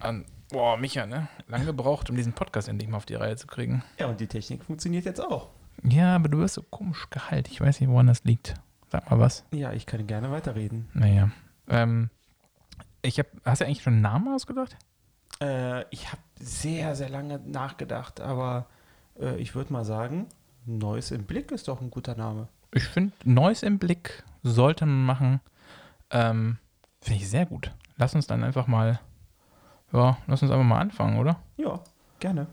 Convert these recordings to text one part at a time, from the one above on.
An, boah, Micha, ne? Lange gebraucht, um diesen Podcast endlich mal auf die Reihe zu kriegen. Ja, und die Technik funktioniert jetzt auch. Ja, aber du wirst so komisch gehalten. Ich weiß nicht, woran das liegt. Sag mal was. Ja, ich kann gerne weiterreden. Naja. Ähm, ich hab, hast du eigentlich schon einen Namen ausgedacht? Äh, ich habe sehr, sehr lange nachgedacht, aber äh, ich würde mal sagen, Neues im Blick ist doch ein guter Name. Ich finde, Neues im Blick sollte man machen. Ähm, finde ich sehr gut. Lass uns dann einfach mal, ja, lass uns einfach mal anfangen, oder? Ja, gerne.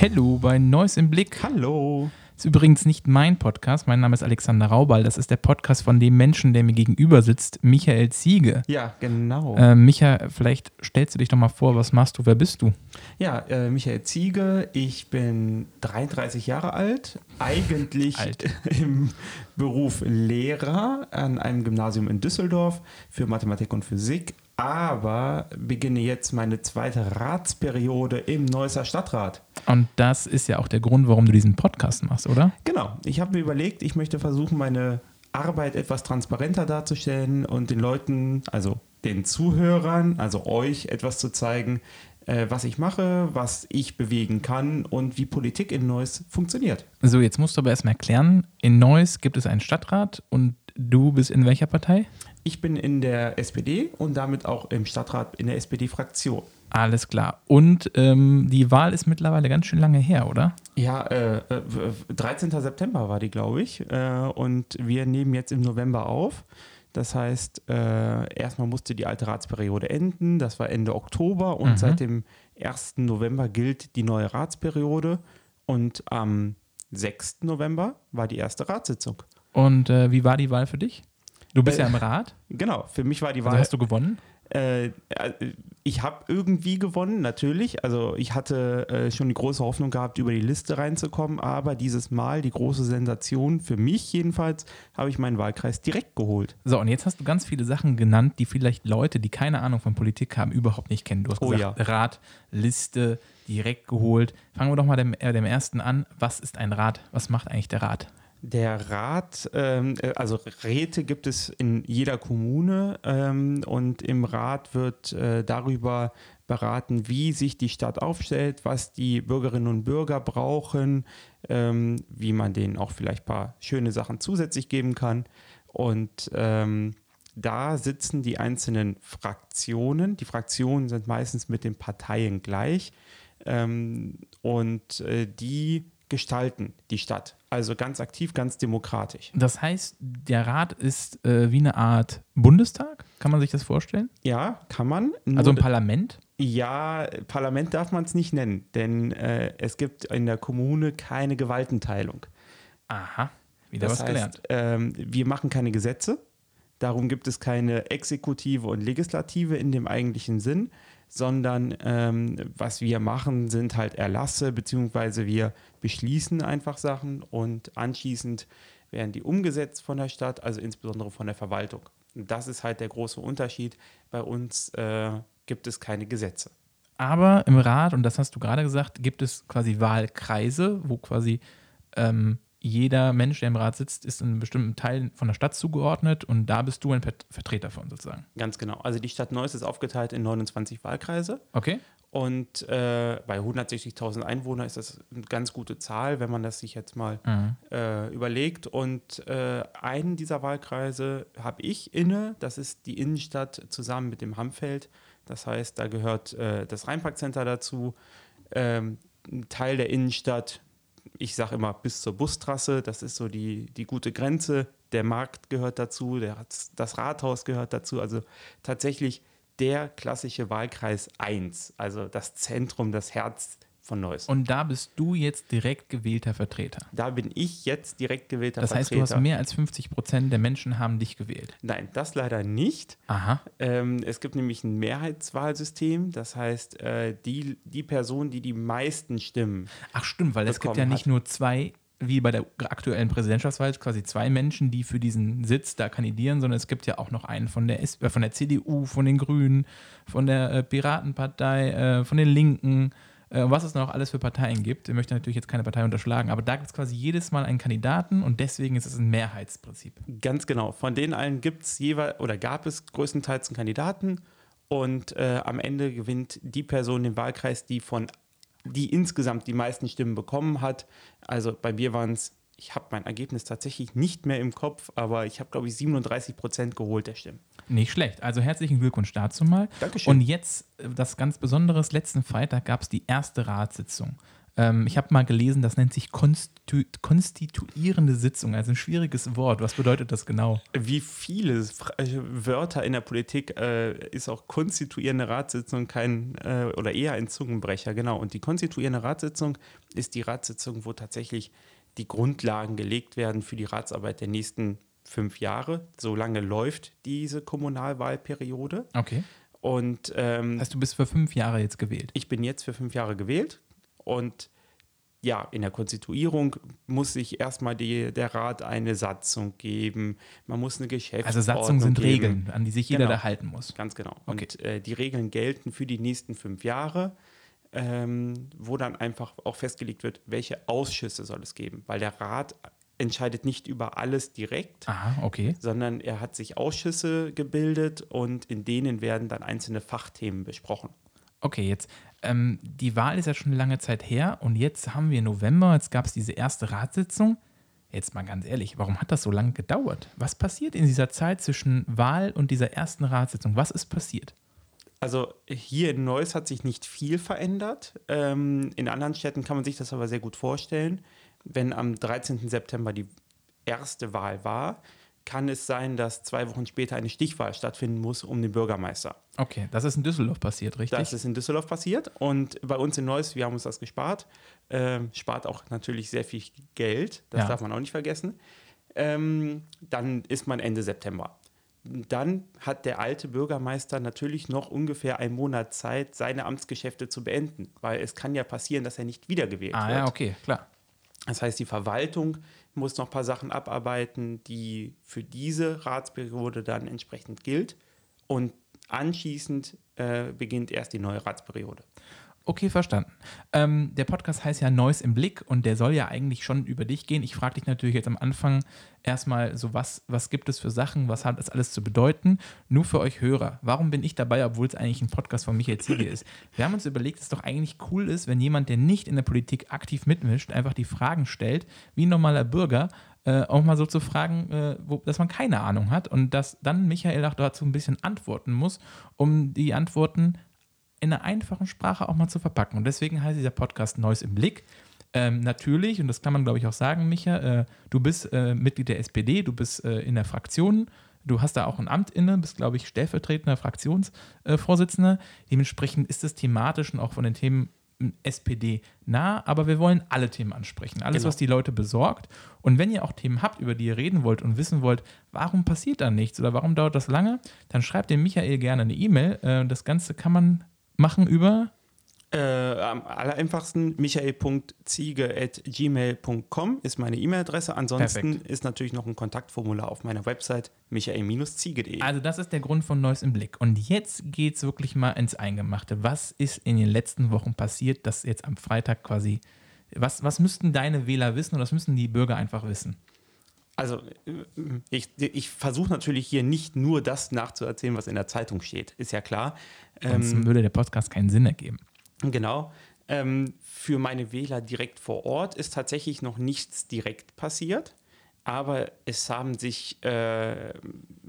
Hallo bei Neues im Blick. Hallo. Das ist übrigens nicht mein Podcast. Mein Name ist Alexander Raubal. Das ist der Podcast von dem Menschen, der mir gegenüber sitzt, Michael Ziege. Ja, genau. Äh, Micha, vielleicht stellst du dich doch mal vor, was machst du, wer bist du? Ja, äh, Michael Ziege, ich bin 33 Jahre alt, eigentlich Alt. im Beruf Lehrer an einem Gymnasium in Düsseldorf für Mathematik und Physik, aber beginne jetzt meine zweite Ratsperiode im Neusser Stadtrat. Und das ist ja auch der Grund, warum du diesen Podcast machst, oder? Genau, ich habe mir überlegt, ich möchte versuchen, meine Arbeit etwas transparenter darzustellen und den Leuten, also den Zuhörern, also euch etwas zu zeigen, äh, was ich mache, was ich bewegen kann und wie Politik in Neuss funktioniert. So, jetzt musst du aber erstmal erklären, in Neuss gibt es einen Stadtrat und du bist in welcher Partei? Ich bin in der SPD und damit auch im Stadtrat in der SPD-Fraktion. Alles klar. Und ähm, die Wahl ist mittlerweile ganz schön lange her, oder? Ja, äh, äh, 13. September war die, glaube ich. Äh, und wir nehmen jetzt im November auf. Das heißt, äh, erstmal musste die alte Ratsperiode enden. Das war Ende Oktober und Mhm. seit dem 1. November gilt die neue Ratsperiode. Und am 6. November war die erste Ratssitzung. Und äh, wie war die Wahl für dich? Du bist Äh, ja im Rat. Genau, für mich war die Also Wahl. hast du gewonnen? Äh, äh, ich habe irgendwie gewonnen, natürlich. Also ich hatte äh, schon die große Hoffnung gehabt, über die Liste reinzukommen, aber dieses Mal, die große Sensation, für mich jedenfalls, habe ich meinen Wahlkreis direkt geholt. So, und jetzt hast du ganz viele Sachen genannt, die vielleicht Leute, die keine Ahnung von Politik haben, überhaupt nicht kennen. Du hast Oh gesagt, ja. Rat, Liste, direkt geholt. Fangen wir doch mal dem, äh, dem ersten an. Was ist ein Rat? Was macht eigentlich der Rat? Der Rat, ähm, äh, also Räte gibt es in jeder Kommune ähm, und im Rat wird äh, darüber beraten, wie sich die Stadt aufstellt, was die Bürgerinnen und Bürger brauchen, ähm, wie man denen auch vielleicht ein paar schöne Sachen zusätzlich geben kann. Und ähm, da sitzen die einzelnen Fraktionen. Die Fraktionen sind meistens mit den Parteien gleich ähm, und äh, die gestalten die Stadt. Also ganz aktiv, ganz demokratisch. Das heißt, der Rat ist äh, wie eine Art Bundestag? Kann man sich das vorstellen? Ja, kann man. Nur Also ein Parlament? ja, Parlament darf man es nicht nennen, denn äh, es gibt in der Kommune keine Gewaltenteilung. Aha, wieder Das was heißt, gelernt. Ähm, wir machen keine Gesetze. Darum gibt es keine Exekutive und Legislative in dem eigentlichen Sinn, sondern ähm, was wir machen, sind halt Erlasse, beziehungsweise wir beschließen einfach Sachen und anschließend werden die umgesetzt von der Stadt, also insbesondere von der Verwaltung. Und das ist halt der große Unterschied. Bei uns äh, gibt es keine Gesetze. Aber im Rat, und das hast du gerade gesagt, gibt es quasi Wahlkreise, wo quasi ähm, jeder Mensch, der im Rat sitzt, ist in einem bestimmten Teil von der Stadt zugeordnet und da bist du ein Vert- Vertreter von sozusagen. Ganz genau. Also die Stadt Neuss ist aufgeteilt in 29 Wahlkreise. Okay? Und äh, bei 160.000 Einwohnern ist das eine ganz gute Zahl, wenn man das sich jetzt mal Mhm. äh, überlegt. Und äh, einen dieser Wahlkreise habe ich inne. Das ist die Innenstadt zusammen mit dem Hammfeld. Das heißt, da gehört äh, das Rheinparkcenter dazu. Ähm, ein Teil der Innenstadt, ich sage immer bis zur Bustrasse, das ist so die, die gute Grenze. Der Markt gehört dazu, der, das Rathaus gehört dazu. Also tatsächlich der klassische Wahlkreis 1, also das Zentrum, das Herz von Neuss. Und da bist du jetzt direkt gewählter Vertreter. Da bin ich jetzt direkt gewählter Das heißt, du Vertreter. hast mehr als 50 Prozent der Menschen haben dich gewählt. Nein, das leider nicht. Aha. Ähm, es gibt nämlich ein Mehrheitswahlsystem. Das heißt, äh, die, die Person, die die meisten Stimmen, Ach stimmt, weil es gibt ja nicht hat. nur zwei, wie bei der aktuellen Präsidentschaftswahl, quasi zwei Menschen, die für diesen Sitz da kandidieren, sondern es gibt ja auch noch einen von der, S äh, von der CDU, von den Grünen, von der äh, Piratenpartei, äh, von den Linken. Äh, was es noch alles für Parteien gibt. Ich möchte natürlich jetzt keine Partei unterschlagen, aber da gibt es quasi jedes Mal einen Kandidaten und deswegen ist es ein Mehrheitsprinzip. Ganz genau. Von denen allen gibt es jeweils oder gab es größtenteils einen Kandidaten und äh, am Ende gewinnt die Person den Wahlkreis, die von die insgesamt die meisten Stimmen bekommen hat. Also bei mir waren es, ich habe mein Ergebnis tatsächlich nicht mehr im Kopf, aber ich habe, glaube ich, 37 Prozent geholt der Stimmen. Nicht schlecht. Also herzlichen Glückwunsch dazu mal. Dankeschön. Und jetzt äh, das ganz Besonderes, letzten Freitag gab es die erste Ratssitzung. Ähm, ich habe mal gelesen, das nennt sich konstitu konstituierende Sitzung, also ein schwieriges Wort. Was bedeutet das genau? Wie viele äh, Wörter in der Politik äh, ist auch konstituierende Ratssitzung kein äh, oder eher ein Zungenbrecher, genau. Und die konstituierende Ratssitzung ist die Ratssitzung, wo tatsächlich die Grundlagen gelegt werden für die Ratsarbeit der nächsten fünf Jahre. So lange läuft diese Kommunalwahlperiode. Okay. Und ähm, heißt, du bist für fünf Jahre jetzt gewählt. ich bin jetzt für fünf Jahre gewählt und ja, in der Konstituierung muss sich erstmal die, der Rat eine Satzung geben. Man muss eine Geschäftsordnung Also Satzungen sind geben. Regeln, an die sich jeder Genau. da halten muss. Ganz genau. Okay. Und äh, die Regeln gelten für die nächsten fünf Jahre, ähm, wo dann einfach auch festgelegt wird, welche Ausschüsse soll es geben. Weil der Rat entscheidet nicht über alles direkt, Aha, okay. sondern er hat sich Ausschüsse gebildet und in denen werden dann einzelne Fachthemen besprochen. Okay, jetzt, ähm, die Wahl ist ja schon eine lange Zeit her und jetzt haben wir November, jetzt gab es diese erste Ratssitzung. Jetzt mal ganz ehrlich, warum hat das so lange gedauert? Was passiert in dieser Zeit zwischen Wahl und dieser ersten Ratssitzung? Was ist passiert? Also hier in Neuss hat sich nicht viel verändert. Ähm, in anderen Städten kann man sich das aber sehr gut vorstellen. Wenn am 13. September die erste Wahl war, kann es sein, dass zwei Wochen später eine Stichwahl stattfinden muss um den Bürgermeister. Okay, das ist in Düsseldorf passiert, richtig? Das ist in Düsseldorf passiert und bei uns in Neuss, wir haben uns das gespart. Ähm, spart auch natürlich sehr viel Geld, das Ja. darf man auch nicht vergessen. Ähm, dann ist man Ende September. Dann hat der alte Bürgermeister natürlich noch ungefähr einen Monat Zeit, seine Amtsgeschäfte zu beenden, weil es kann ja passieren, dass er nicht wiedergewählt ah wird. ja, okay, klar. Das heißt, die Verwaltung muss noch ein paar Sachen abarbeiten, die für diese Ratsperiode dann entsprechend gilt. Und anschließend äh, beginnt erst die neue Ratsperiode. Okay, verstanden. Ähm, der Podcast heißt ja Neues im Blick und der soll ja eigentlich schon über dich gehen. Ich frage dich natürlich jetzt am Anfang erstmal so, was, was gibt es für Sachen, was hat das alles zu bedeuten? Nur für euch Hörer. Warum bin ich dabei, obwohl es eigentlich ein Podcast von Michael Ziege ist? Wir haben uns überlegt, dass es doch eigentlich cool ist, wenn jemand, der nicht in der Politik aktiv mitmischt, einfach die Fragen stellt, wie ein normaler Bürger, äh, auch mal so zu fragen, äh, wo, dass man keine Ahnung hat und dass dann Michael auch dazu ein bisschen antworten muss, um die Antworten in einer einfachen Sprache auch mal zu verpacken. Und deswegen heißt dieser Podcast Neues im Blick. Ähm, natürlich, und das kann man glaube ich auch sagen, Micha, äh, du bist äh, Mitglied der SPD, du bist äh, in der Fraktion, du hast da auch ein Amt inne, bist glaube ich stellvertretender Fraktionsvorsitzender. Dementsprechend ist es thematisch und auch von den Themen SPD nah, aber wir wollen alle Themen ansprechen. Alles, Genau. was die Leute besorgt. Und wenn ihr auch Themen habt, über die ihr reden wollt und wissen wollt, warum passiert da nichts oder warum dauert das lange, dann schreibt dem Michael gerne eine E-Mail. Äh, das Ganze kann man machen über Äh, am allereinfachsten michael.ziege.gmail.com ist meine E-Mail-Adresse. Ansonsten Perfekt. ist natürlich noch ein Kontaktformular auf meiner Website michael-ziege.de. Also das ist der Grund von Neues im Blick. Und jetzt geht es wirklich mal ins Eingemachte. Was ist in den letzten Wochen passiert, dass jetzt am Freitag quasi, was, was müssten deine Wähler wissen oder was müssen die Bürger einfach wissen? Also äh, ich, ich versuche natürlich hier nicht nur das nachzuerzählen, was in der Zeitung steht, ist ja klar. Sonst Ähm, würde der Podcast keinen Sinn ergeben. Genau. Ähm, für meine Wähler direkt vor Ort ist tatsächlich noch nichts direkt passiert, aber es haben sich äh,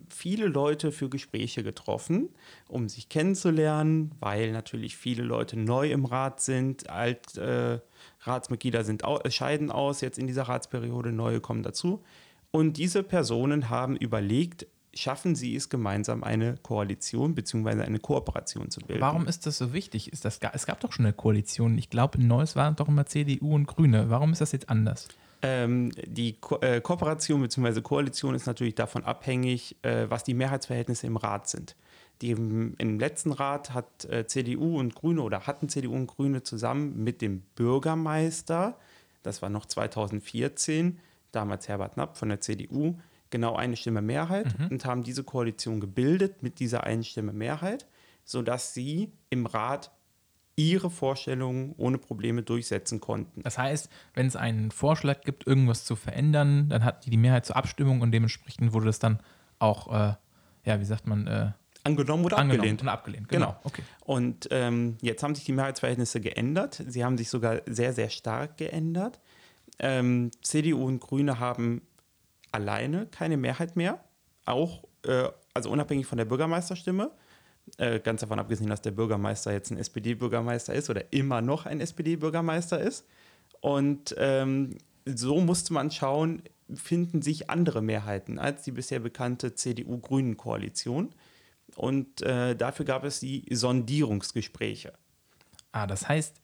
viele Leute für Gespräche getroffen, um sich kennenzulernen, weil natürlich viele Leute neu im Rat sind, alt äh, Ratsmitglieder sind au scheiden aus jetzt in dieser Ratsperiode, neue kommen dazu. Und diese Personen haben überlegt, schaffen sie es gemeinsam eine Koalition bzw. eine Kooperation zu bilden. Warum ist das so wichtig? Ist das, es gab doch schon eine Koalition. Ich glaube, in Neues waren doch immer CDU und Grüne. Warum ist das jetzt anders? Ähm, die Ko äh, Kooperation bzw. Koalition ist natürlich davon abhängig, äh, was die Mehrheitsverhältnisse im Rat sind. Die, im, Im letzten Rat hat äh, CDU und Grüne oder hatten CDU und Grüne zusammen mit dem Bürgermeister, das war noch 2014, damals Herbert Knapp von der CDU, genau eine Stimme Mehrheit und haben diese Koalition gebildet mit dieser einen Stimme Mehrheit, sodass sie im Rat ihre Vorstellungen ohne Probleme durchsetzen konnten. Das heißt, wenn es einen Vorschlag gibt, irgendwas zu verändern, dann hat die die Mehrheit zur Abstimmung und dementsprechend wurde das dann auch, äh, ja, wie sagt man, äh, angenommen oder angenommen abgelehnt. und abgelehnt. Genau. Okay. Und ähm, jetzt haben sich die Mehrheitsverhältnisse geändert. Sie haben sich sogar sehr, sehr stark geändert. Ähm, CDU und Grüne haben alleine keine Mehrheit mehr, auch äh, also unabhängig von der Bürgermeisterstimme. Äh, ganz davon abgesehen, dass der Bürgermeister jetzt ein SPD-Bürgermeister ist oder immer noch ein SPD-Bürgermeister ist. Und ähm, so musste man schauen, finden sich andere Mehrheiten als die bisher bekannte CDU-Grünen-Koalition. Und äh, dafür gab es die Sondierungsgespräche. Ah, das heißt,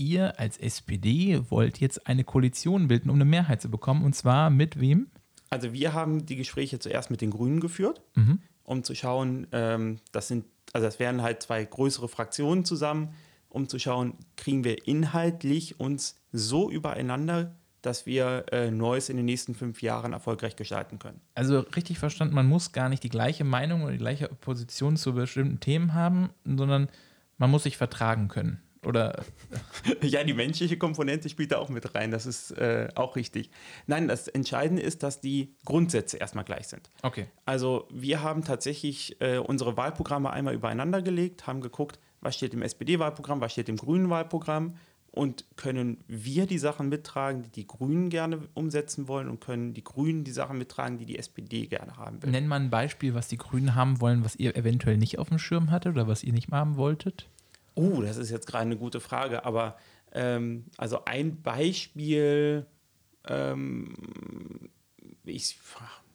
ihr als SPD wollt jetzt eine Koalition bilden, um eine Mehrheit zu bekommen. Und zwar mit wem? Also wir haben die Gespräche zuerst mit den Grünen geführt, Mhm. um zu schauen, ähm, das sind, also das wären halt zwei größere Fraktionen zusammen, um zu schauen, kriegen wir inhaltlich uns so übereinander, dass wir äh, Neues in den nächsten fünf Jahren erfolgreich gestalten können. Also richtig verstanden, man muss gar nicht die gleiche Meinung oder die gleiche Position zu bestimmten Themen haben, sondern man muss sich vertragen können. Oder Ja, die menschliche Komponente spielt da auch mit rein, das ist äh, auch richtig. Nein, das Entscheidende ist, dass die Grundsätze erstmal gleich sind. okay. Also wir haben tatsächlich äh, unsere Wahlprogramme einmal übereinander gelegt, haben geguckt, was steht im SPD-Wahlprogramm, was steht im grünen Wahlprogramm und können wir die Sachen mittragen, die die Grünen gerne umsetzen wollen und können die Grünen die Sachen mittragen, die die SPD gerne haben will. Nenn mal ein Beispiel, was die Grünen haben wollen, was ihr eventuell nicht auf dem Schirm hattet oder was ihr nicht mal haben wolltet. Oh, das ist jetzt gerade eine gute Frage, aber ähm, also ein Beispiel, ähm, ich,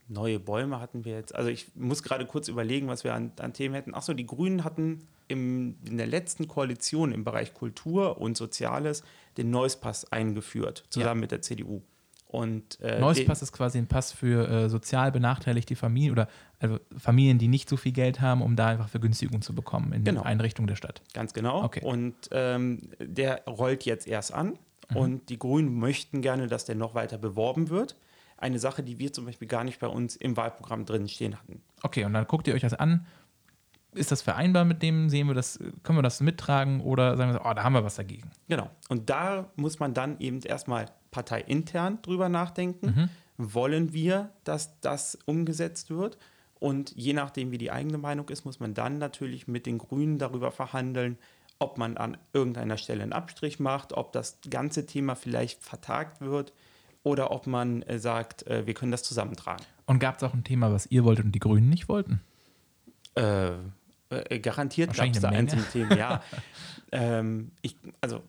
neue Bäume hatten wir jetzt. Also ich muss gerade kurz überlegen, was wir an, an Themen hätten. Achso, die Grünen hatten im, in der letzten Koalition im Bereich Kultur und Soziales den Neuspass eingeführt, zusammen mit der CDU. Und, äh, Pass ist quasi ein Pass für äh, sozial benachteiligte Familien oder also Familien, die nicht so viel Geld haben, um da einfach Vergünstigung zu bekommen in Genau. Einrichtungen der Stadt. Ganz genau. Okay. Und ähm, der rollt jetzt erst an. Mhm. Und die Grünen möchten gerne, dass der noch weiter beworben wird. Eine Sache, die wir zum Beispiel gar nicht bei uns im Wahlprogramm drin stehen hatten. Okay, und dann guckt ihr euch das an. Ist das vereinbar mit dem? Sehen wir das, können wir das mittragen oder sagen wir, so, oh, da haben wir was dagegen? Genau. Und da muss man dann eben erstmal parteiintern drüber nachdenken. Wollen wir, dass das umgesetzt wird? Und je nachdem, wie die eigene Meinung ist, muss man dann natürlich mit den Grünen darüber verhandeln, ob man an irgendeiner Stelle einen Abstrich macht, ob das ganze Thema vielleicht vertagt wird oder ob man äh, sagt, äh, wir können das zusammentragen. Und gab es auch ein Thema, was ihr wolltet und die Grünen nicht wollten? Äh, äh, garantiert gab es da einzelne Themen, ja. ähm, ich, also,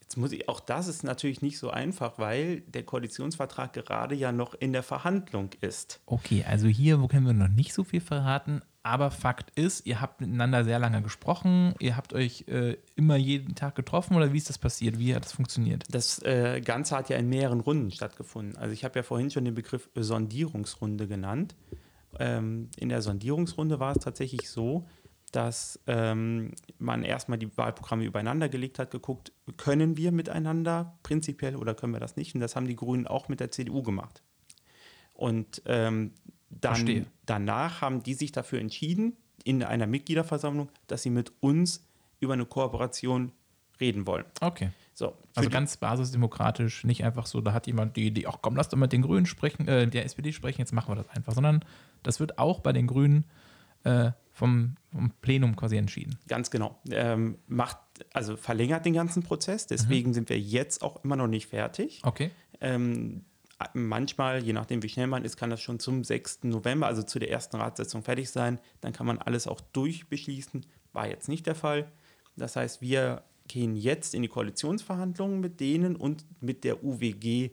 jetzt muss ich, auch das ist natürlich nicht so einfach, weil der Koalitionsvertrag gerade ja noch in der Verhandlung ist. Okay, also hier wo können wir noch nicht so viel verraten, aber Fakt ist, ihr habt miteinander sehr lange gesprochen, ihr habt euch äh, immer jeden Tag getroffen oder wie ist das passiert? Wie hat das funktioniert? Das äh, Ganze hat ja in mehreren Runden stattgefunden. Also ich habe ja vorhin schon den Begriff Sondierungsrunde genannt. Ähm, in der Sondierungsrunde war es tatsächlich so, dass ähm, man erstmal die Wahlprogramme übereinander gelegt hat, geguckt, können wir miteinander prinzipiell oder können wir das nicht? Und das haben die Grünen auch mit der CDU gemacht. Und ähm, dann danach haben die sich dafür entschieden, in einer Mitgliederversammlung, dass sie mit uns über eine Kooperation reden wollen. Okay. So, Also ganz basisdemokratisch, nicht einfach so, da hat jemand die Idee, ach komm, lass doch mit den Grünen sprechen, äh, der SPD sprechen, jetzt machen wir das einfach, sondern das wird auch bei den Grünen äh, vom, vom Plenum quasi entschieden. Ganz genau. Ähm, macht, also verlängert den ganzen Prozess. Deswegen sind wir jetzt auch immer noch nicht fertig. Okay. Ähm, manchmal, je nachdem wie schnell man ist, kann das schon zum 6. November, also zu der ersten Ratssitzung fertig sein. Dann kann man alles auch durchbeschließen. War jetzt nicht der Fall. Das heißt, wir gehen jetzt in die Koalitionsverhandlungen mit denen und mit der UWG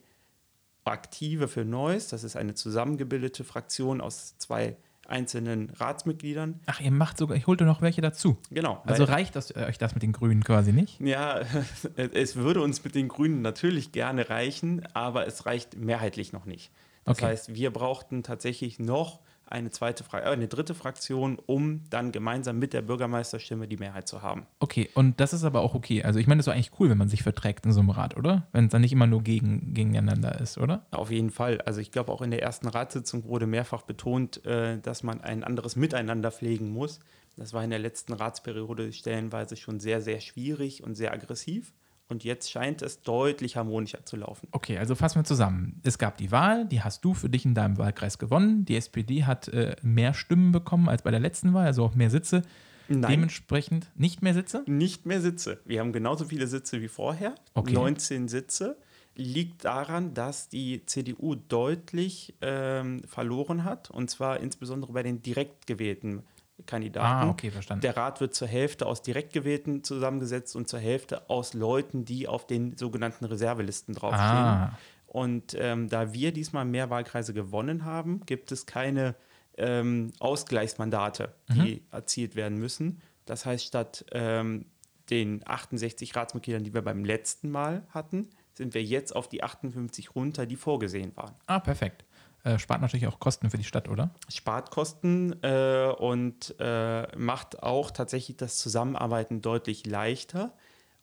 Aktive für Neues. Das ist eine zusammengebildete Fraktion aus zwei einzelnen Ratsmitgliedern. Ach, ihr macht sogar, ich holte noch welche dazu. Genau. Also reicht das, äh, euch das mit den Grünen quasi nicht? Ja, es würde uns mit den Grünen natürlich gerne reichen, aber es reicht mehrheitlich noch nicht. Das Okay. heißt, wir brauchten tatsächlich noch eine zweite Fra äh, eine dritte Fraktion, um dann gemeinsam mit der Bürgermeisterstimme die Mehrheit zu haben. Okay, und das ist aber auch okay. Also ich meine, das ist eigentlich cool, wenn man sich verträgt in so einem Rat, oder? Wenn es dann nicht immer nur gegen, gegeneinander ist, oder? Auf jeden Fall. Also ich glaube, auch in der ersten Ratssitzung wurde mehrfach betont, äh, dass man ein anderes Miteinander pflegen muss. Das war in der letzten Ratsperiode stellenweise schon sehr, sehr schwierig und sehr aggressiv. Und jetzt scheint es deutlich harmonischer zu laufen. Okay, also fassen wir zusammen. Es gab die Wahl, die hast du für dich in deinem Wahlkreis gewonnen. Die SPD hat äh, mehr Stimmen bekommen als bei der letzten Wahl, also auch mehr Sitze. Nein. Dementsprechend nicht mehr Sitze? Nicht mehr Sitze. Wir haben genauso viele Sitze wie vorher. Okay. 19 Sitze. Liegt daran, dass die CDU deutlich ähm, verloren hat. Und zwar insbesondere bei den direkt gewählten Kandidaten. Ah, okay, verstanden. Der Rat wird zur Hälfte aus direkt gewählten zusammengesetzt und zur Hälfte aus Leuten, die auf den sogenannten Reservelisten draufstehen. Ah, Und ähm, da wir diesmal mehr Wahlkreise gewonnen haben, gibt es keine ähm, Ausgleichsmandate, die erzielt werden müssen. Das heißt, statt ähm, den 68 Ratsmitgliedern, die wir beim letzten Mal hatten, sind wir jetzt auf die 58 runter, die vorgesehen waren. ah perfekt. Äh, spart natürlich auch Kosten für die Stadt, oder? Spart Kosten äh, und äh, macht auch tatsächlich das Zusammenarbeiten deutlich leichter.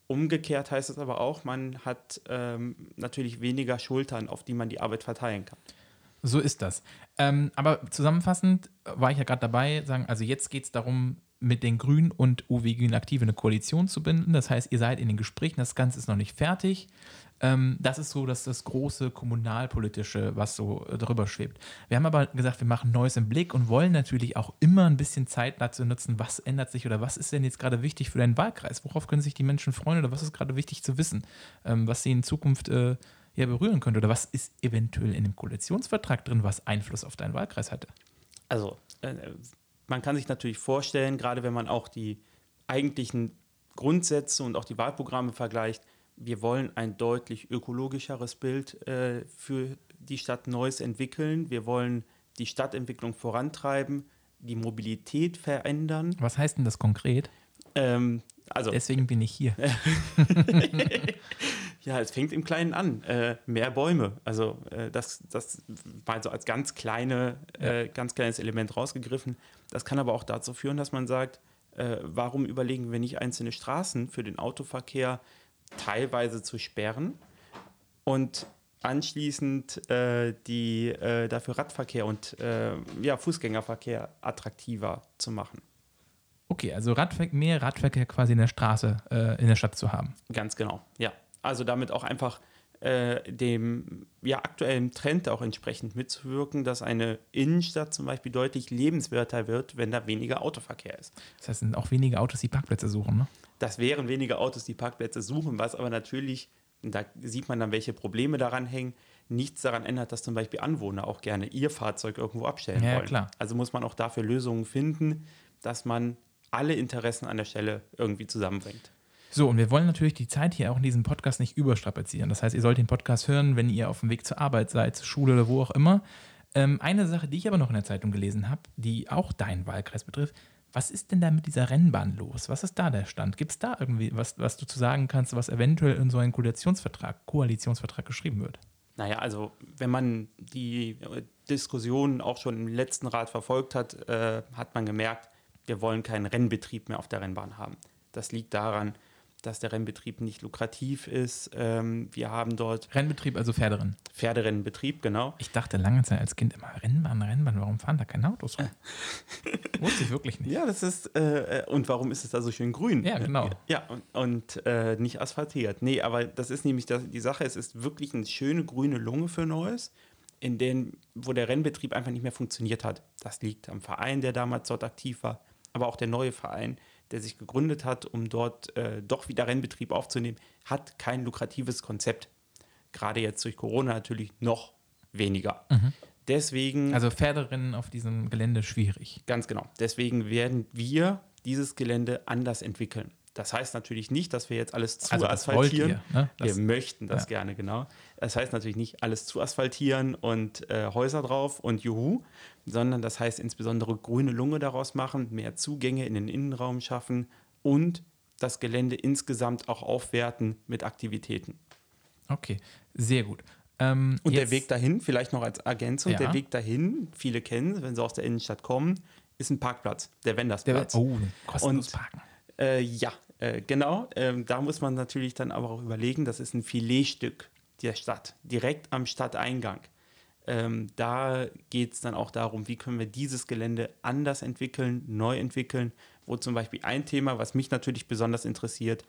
Umgekehrt heißt es aber auch, man hat ähm, natürlich weniger Schultern, auf die man die Arbeit verteilen kann. So ist das. Ähm, aber zusammenfassend war ich ja gerade dabei, sagen, also jetzt geht es darum, mit den Grünen und UW Grün Aktive eine Koalition zu binden. Das heißt, ihr seid in den Gesprächen, das Ganze ist noch nicht fertig. Ähm, das ist so dass das große kommunalpolitische, was so äh, drüber schwebt. Wir haben aber gesagt, wir machen Neues im Blick und wollen natürlich auch immer ein bisschen Zeit dazu nutzen, was ändert sich oder was ist denn jetzt gerade wichtig für deinen Wahlkreis? Worauf können sich die Menschen freuen oder was ist gerade wichtig zu wissen, ähm, was sie in Zukunft äh, ja, berühren könnte oder was ist eventuell in dem Koalitionsvertrag drin, was Einfluss auf deinen Wahlkreis hatte? Also, äh, man kann sich natürlich vorstellen, gerade wenn man auch die eigentlichen Grundsätze und auch die Wahlprogramme vergleicht, wir wollen ein deutlich ökologischeres Bild äh, für die Stadt Neuss entwickeln. Wir wollen die Stadtentwicklung vorantreiben, die Mobilität verändern. Was heißt denn das konkret? Ähm, also, Deswegen bin ich hier. ja, es fängt im Kleinen an. Äh, mehr Bäume. Also, äh, das, das mal so als ganz, kleine, äh, ganz kleines Element rausgegriffen. Das kann aber auch dazu führen, dass man sagt, äh, warum überlegen wir nicht einzelne Straßen für den Autoverkehr teilweise zu sperren und anschließend äh, die äh, dafür Radverkehr und äh, ja, Fußgängerverkehr attraktiver zu machen. Okay, also Radver mehr Radverkehr quasi in der Straße, äh, in der Stadt zu haben. Ganz genau, ja. Also damit auch einfach äh, dem ja, aktuellen Trend auch entsprechend mitzuwirken, dass eine Innenstadt zum Beispiel deutlich lebenswerter wird, wenn da weniger Autoverkehr ist. Das heißt, es sind auch wenige Autos, die Parkplätze suchen, ne? Das wären weniger Autos, die Parkplätze suchen, was aber natürlich, da sieht man dann, welche Probleme daran hängen, nichts daran ändert, dass zum Beispiel Anwohner auch gerne ihr Fahrzeug irgendwo abstellen ja, wollen. klar. Also muss man auch dafür Lösungen finden, dass man alle Interessen an der Stelle irgendwie zusammenbringt. So, und wir wollen natürlich die Zeit hier auch in diesem Podcast nicht überstrapazieren. Das heißt, ihr sollt den Podcast hören, wenn ihr auf dem Weg zur Arbeit seid, zur Schule oder wo auch immer. Ähm, eine Sache, die ich aber noch in der Zeitung gelesen habe, die auch deinen Wahlkreis betrifft, was ist denn da mit dieser Rennbahn los? Was ist da der Stand? Gibt es da irgendwie was, was du zu sagen kannst, was eventuell in so einen Koalitionsvertrag, Koalitionsvertrag geschrieben wird? Naja, also wenn man die äh, Diskussionen auch schon im letzten Rat verfolgt hat, äh, hat man gemerkt, wir wollen keinen Rennbetrieb mehr auf der Rennbahn haben. Das liegt daran, dass der Rennbetrieb nicht lukrativ ist. Ähm, wir haben dort Rennbetrieb, also Pferderennen. Pferderennenbetrieb, genau. Ich dachte lange Zeit als Kind immer, Rennbahn, Rennbahn, warum fahren da keine Autos rum? Wusste ich wirklich nicht. Ja, das ist, äh, und warum ist es da so schön grün? Ja, genau. Ja, und, und äh, nicht asphaltiert. Nee, aber das ist nämlich das, die Sache, es ist wirklich eine schöne grüne Lunge für Neues, in denen, wo der Rennbetrieb einfach nicht mehr funktioniert hat. Das liegt am Verein, der damals dort aktiv war, aber auch der neue Verein, der sich gegründet hat, um dort äh, doch wieder Rennbetrieb aufzunehmen, hat kein lukratives Konzept. Gerade jetzt durch Corona natürlich noch weniger. Deswegen Also Pferderennen auf diesem Gelände schwierig. Ganz genau. Deswegen werden wir dieses Gelände anders entwickeln. Das heißt natürlich nicht, dass wir jetzt alles zu Also asphaltieren. ihr, ne? Wir möchten das ja. gerne, genau. Das heißt natürlich nicht alles zu asphaltieren und äh, Häuser drauf und Juhu, sondern das heißt insbesondere grüne Lunge daraus machen, mehr Zugänge in den Innenraum schaffen und das Gelände insgesamt auch aufwerten mit Aktivitäten. Okay, sehr gut. Ähm, Und der Weg dahin, vielleicht noch als Ergänzung, Ja. der Weg dahin, viele kennen es, wenn sie aus der Innenstadt kommen, ist ein Parkplatz, der der, Wendersplatz. Oh, kostenlos Und- parken. Äh, ja, äh, genau. Ähm, da muss man natürlich dann aber auch überlegen, das ist ein Filetstück der Stadt, direkt am Stadteingang. Ähm, da geht es dann auch darum, wie können wir dieses Gelände anders entwickeln, neu entwickeln, wo zum Beispiel ein Thema, was mich natürlich besonders interessiert,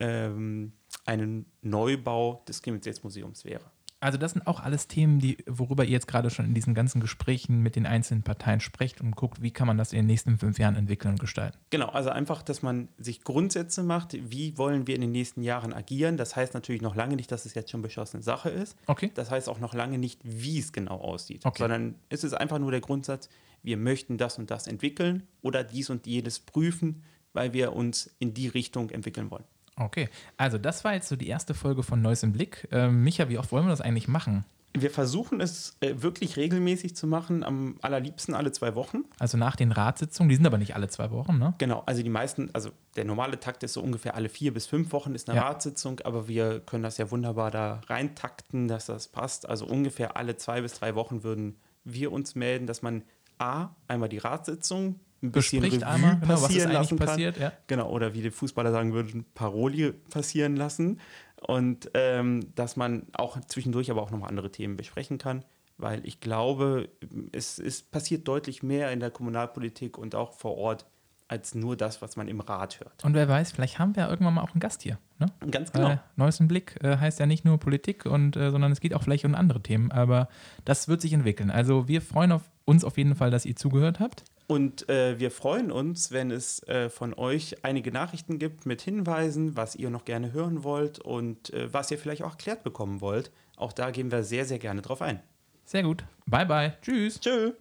ähm, einen Neubau des Kriminalitätsmuseums wäre. Also das sind auch alles Themen, die, worüber ihr jetzt gerade schon in diesen ganzen Gesprächen mit den einzelnen Parteien sprecht und guckt, wie kann man das in den nächsten fünf Jahren entwickeln und gestalten. Genau, also einfach, dass man sich Grundsätze macht, wie wollen wir in den nächsten Jahren agieren. Das heißt natürlich noch lange nicht, dass es jetzt schon beschlossene Sache ist. Okay. Das heißt auch noch lange nicht, wie es genau aussieht, Okay. sondern es ist einfach nur der Grundsatz, wir möchten das und das entwickeln oder dies und jenes prüfen, weil wir uns in die Richtung entwickeln wollen. Okay, also das war jetzt so die erste Folge von Neues im Blick. Ähm, Micha, wie oft wollen wir das eigentlich machen? Wir versuchen es äh, wirklich regelmäßig zu machen, am allerliebsten alle zwei Wochen. Also nach den Ratssitzungen, die sind aber nicht alle zwei Wochen, ne? Genau, also die meisten, also der normale Takt ist so ungefähr alle vier bis fünf Wochen ist eine Ja. Ratssitzung, aber wir können das ja wunderbar da reintakten, dass das passt. Also ungefähr alle zwei bis drei Wochen würden wir uns melden, dass man A, einmal die Ratssitzung ein bisschen Revue einmal, genau, passieren eigentlich lassen kann. passiert, ja. Genau, oder wie die Fußballer sagen würden, Paroli passieren lassen. Und ähm, dass man auch zwischendurch aber auch nochmal andere Themen besprechen kann, weil ich glaube, es, es passiert deutlich mehr in der Kommunalpolitik und auch vor Ort als nur das, was man im Rat hört. Und wer weiß, vielleicht haben wir ja irgendwann mal auch einen Gast hier. Ne? Ganz genau. Äh, Neues im Blick äh, heißt ja nicht nur Politik, und, äh, sondern es geht auch vielleicht um andere Themen. Aber das wird sich entwickeln. Also wir freuen auf, uns auf jeden Fall, dass ihr zugehört habt. Und äh, wir freuen uns, wenn es äh, von euch einige Nachrichten gibt mit Hinweisen, was ihr noch gerne hören wollt und äh, was ihr vielleicht auch erklärt bekommen wollt. Auch da gehen wir sehr, sehr gerne drauf ein. Sehr gut. Bye, bye. Tschüss. Tschö.